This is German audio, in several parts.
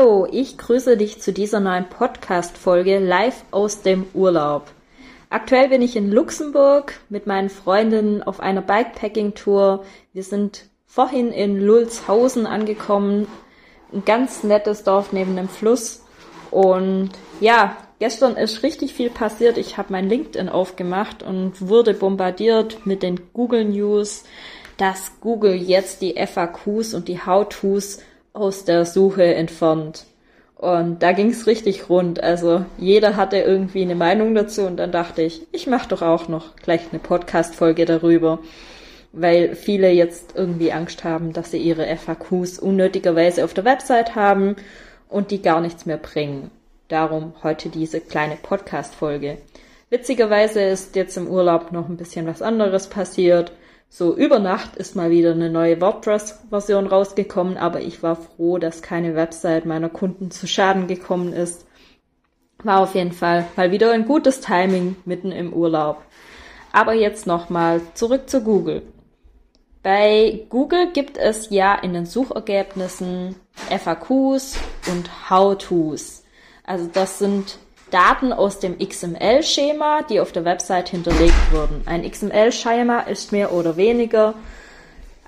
Hallo, ich grüße dich zu dieser neuen Podcast-Folge live aus dem Urlaub. Aktuell bin ich in Luxemburg mit meinen Freundinnen auf einer Bikepacking-Tour. Wir sind vorhin in Lulzhausen angekommen. Ein ganz nettes Dorf neben dem Fluss. Und ja, gestern ist richtig viel passiert. Ich habe mein LinkedIn aufgemacht und wurde bombardiert mit den Google News, dass Google jetzt die FAQs und die How-Tos aus der Suche entfernt. Und da ging's richtig rund. Also jeder hatte irgendwie eine Meinung dazu und dann dachte ich, ich mache doch auch noch gleich eine Podcast-Folge darüber, weil viele jetzt irgendwie Angst haben, dass sie ihre FAQs unnötigerweise auf der Website haben und die gar nichts mehr bringen. Darum heute diese kleine Podcast-Folge. Witzigerweise ist jetzt im Urlaub noch ein bisschen was anderes passiert. So über Nacht ist mal wieder eine neue WordPress-Version rausgekommen, aber ich war froh, dass keine Website meiner Kunden zu Schaden gekommen ist. War auf jeden Fall mal wieder ein gutes Timing mitten im Urlaub. Aber jetzt nochmal zurück zu Google. Bei Google gibt es ja in den Suchergebnissen FAQs und How-Tos. Also das sind Daten aus dem XML-Schema, die auf der Website hinterlegt wurden. Ein XML-Schema ist mehr oder weniger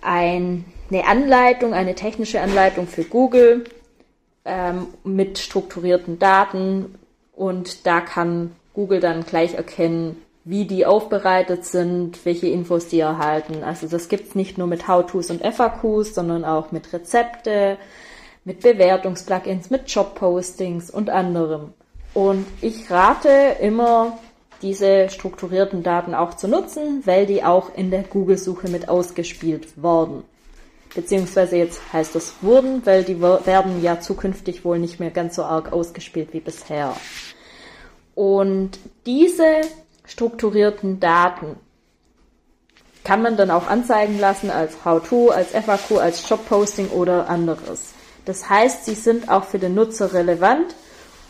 ein, eine Anleitung, eine technische Anleitung für Google ähm, mit strukturierten Daten und da kann Google dann gleich erkennen, wie die aufbereitet sind, welche Infos die erhalten. Also das gibt's nicht nur mit How-Tos und FAQs, sondern auch mit Rezepte, mit Bewertungsplugins, mit Job-Postings und anderem. Und ich rate immer, diese strukturierten Daten auch zu nutzen, weil die auch in der Google-Suche mit ausgespielt worden. Beziehungsweise jetzt heißt es wurden, weil die werden ja zukünftig wohl nicht mehr ganz so arg ausgespielt wie bisher. Und diese strukturierten Daten kann man dann auch anzeigen lassen als How-To, als FAQ, als Job-Posting oder anderes. Das heißt, sie sind auch für den Nutzer relevant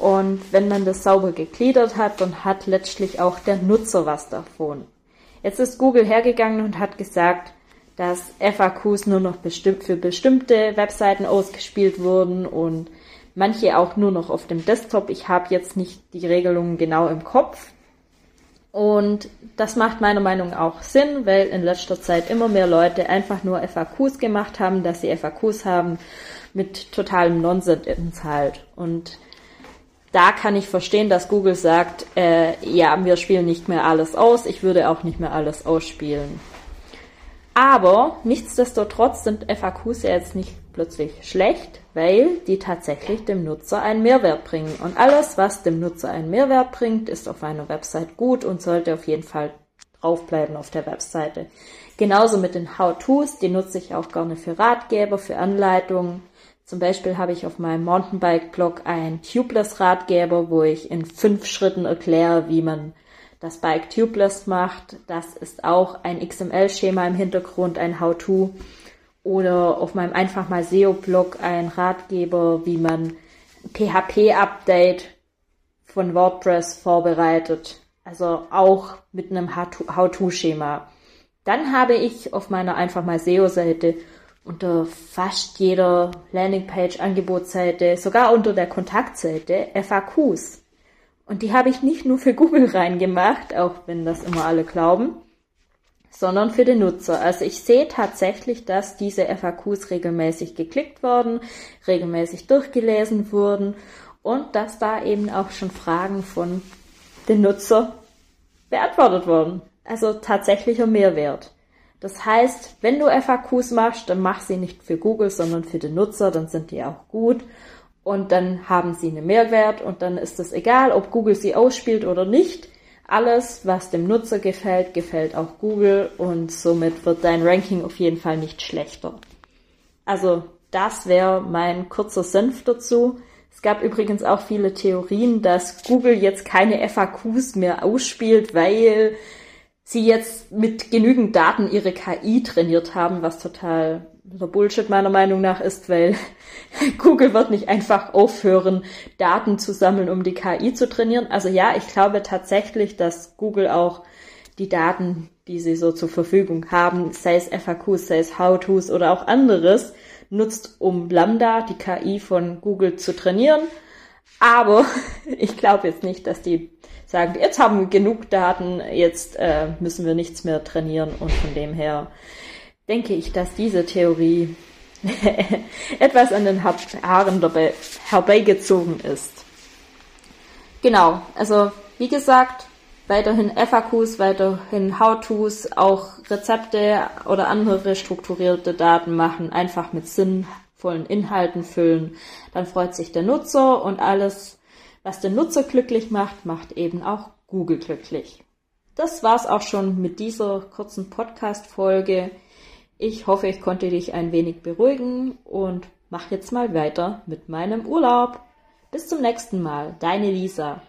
und wenn man das sauber gegliedert hat, dann hat letztlich auch der Nutzer was davon. Jetzt ist Google hergegangen und hat gesagt, dass FAQs nur noch bestimmt für bestimmte Webseiten ausgespielt wurden und manche auch nur noch auf dem Desktop. Ich habe jetzt nicht die Regelungen genau im Kopf. Und das macht meiner Meinung nach auch Sinn, weil in letzter Zeit immer mehr Leute einfach nur FAQs gemacht haben, dass sie FAQs haben mit totalem Nonsens halt. Und da kann ich verstehen, dass Google sagt, äh, ja, wir spielen nicht mehr alles aus, ich würde auch nicht mehr alles ausspielen. Aber nichtsdestotrotz sind FAQs ja jetzt nicht plötzlich schlecht, weil die tatsächlich dem Nutzer einen Mehrwert bringen. Und alles, was dem Nutzer einen Mehrwert bringt, ist auf einer Website gut und sollte auf jeden Fall draufbleiben auf der Webseite. Genauso mit den How-Tos, die nutze ich auch gerne für Ratgeber, für Anleitungen. Zum Beispiel habe ich auf meinem Mountainbike-Blog ein Tubeless-Ratgeber, wo ich in fünf Schritten erkläre, wie man das Bike tubeless macht. Das ist auch ein XML-Schema im Hintergrund, ein How-To. Oder auf meinem einfach mal SEO-Blog ein Ratgeber, wie man PHP-Update von WordPress vorbereitet. Also auch mit einem How-To-Schema. Dann habe ich auf meiner einfach mal SEO-Seite unter fast jeder Landingpage, Angebotsseite, sogar unter der Kontaktseite FAQs. Und die habe ich nicht nur für Google reingemacht, auch wenn das immer alle glauben, sondern für den Nutzer. Also ich sehe tatsächlich, dass diese FAQs regelmäßig geklickt wurden, regelmäßig durchgelesen wurden und dass da eben auch schon Fragen von den Nutzer beantwortet wurden. Also tatsächlicher Mehrwert. Das heißt, wenn du FAQs machst, dann mach sie nicht für Google, sondern für den Nutzer, dann sind die auch gut und dann haben sie einen Mehrwert und dann ist es egal, ob Google sie ausspielt oder nicht. alles, was dem Nutzer gefällt, gefällt auch Google und somit wird dein Ranking auf jeden Fall nicht schlechter. Also das wäre mein kurzer Senf dazu. Es gab übrigens auch viele Theorien, dass Google jetzt keine FAQs mehr ausspielt, weil sie jetzt mit genügend Daten ihre KI trainiert haben, was total Bullshit meiner Meinung nach ist, weil Google wird nicht einfach aufhören, Daten zu sammeln, um die KI zu trainieren. Also ja, ich glaube tatsächlich, dass Google auch die Daten, die sie so zur Verfügung haben, sei es FAQs, sei es How-Tos oder auch anderes, nutzt, um Lambda, die KI von Google, zu trainieren. Aber ich glaube jetzt nicht, dass die sagen, jetzt haben wir genug Daten, jetzt äh, müssen wir nichts mehr trainieren und von dem her denke ich, dass diese Theorie etwas an den Haaren dabei herbeigezogen ist. Genau, also wie gesagt, weiterhin FAQs, weiterhin How-Tos, auch Rezepte oder andere strukturierte Daten machen, einfach mit sinnvollen Inhalten füllen. Dann freut sich der Nutzer und alles, was den Nutzer glücklich macht, macht eben auch Google glücklich. Das war's auch schon mit dieser kurzen Podcast-Folge. Ich hoffe, ich konnte dich ein wenig beruhigen und mach jetzt mal weiter mit meinem Urlaub. Bis zum nächsten Mal, deine Lisa.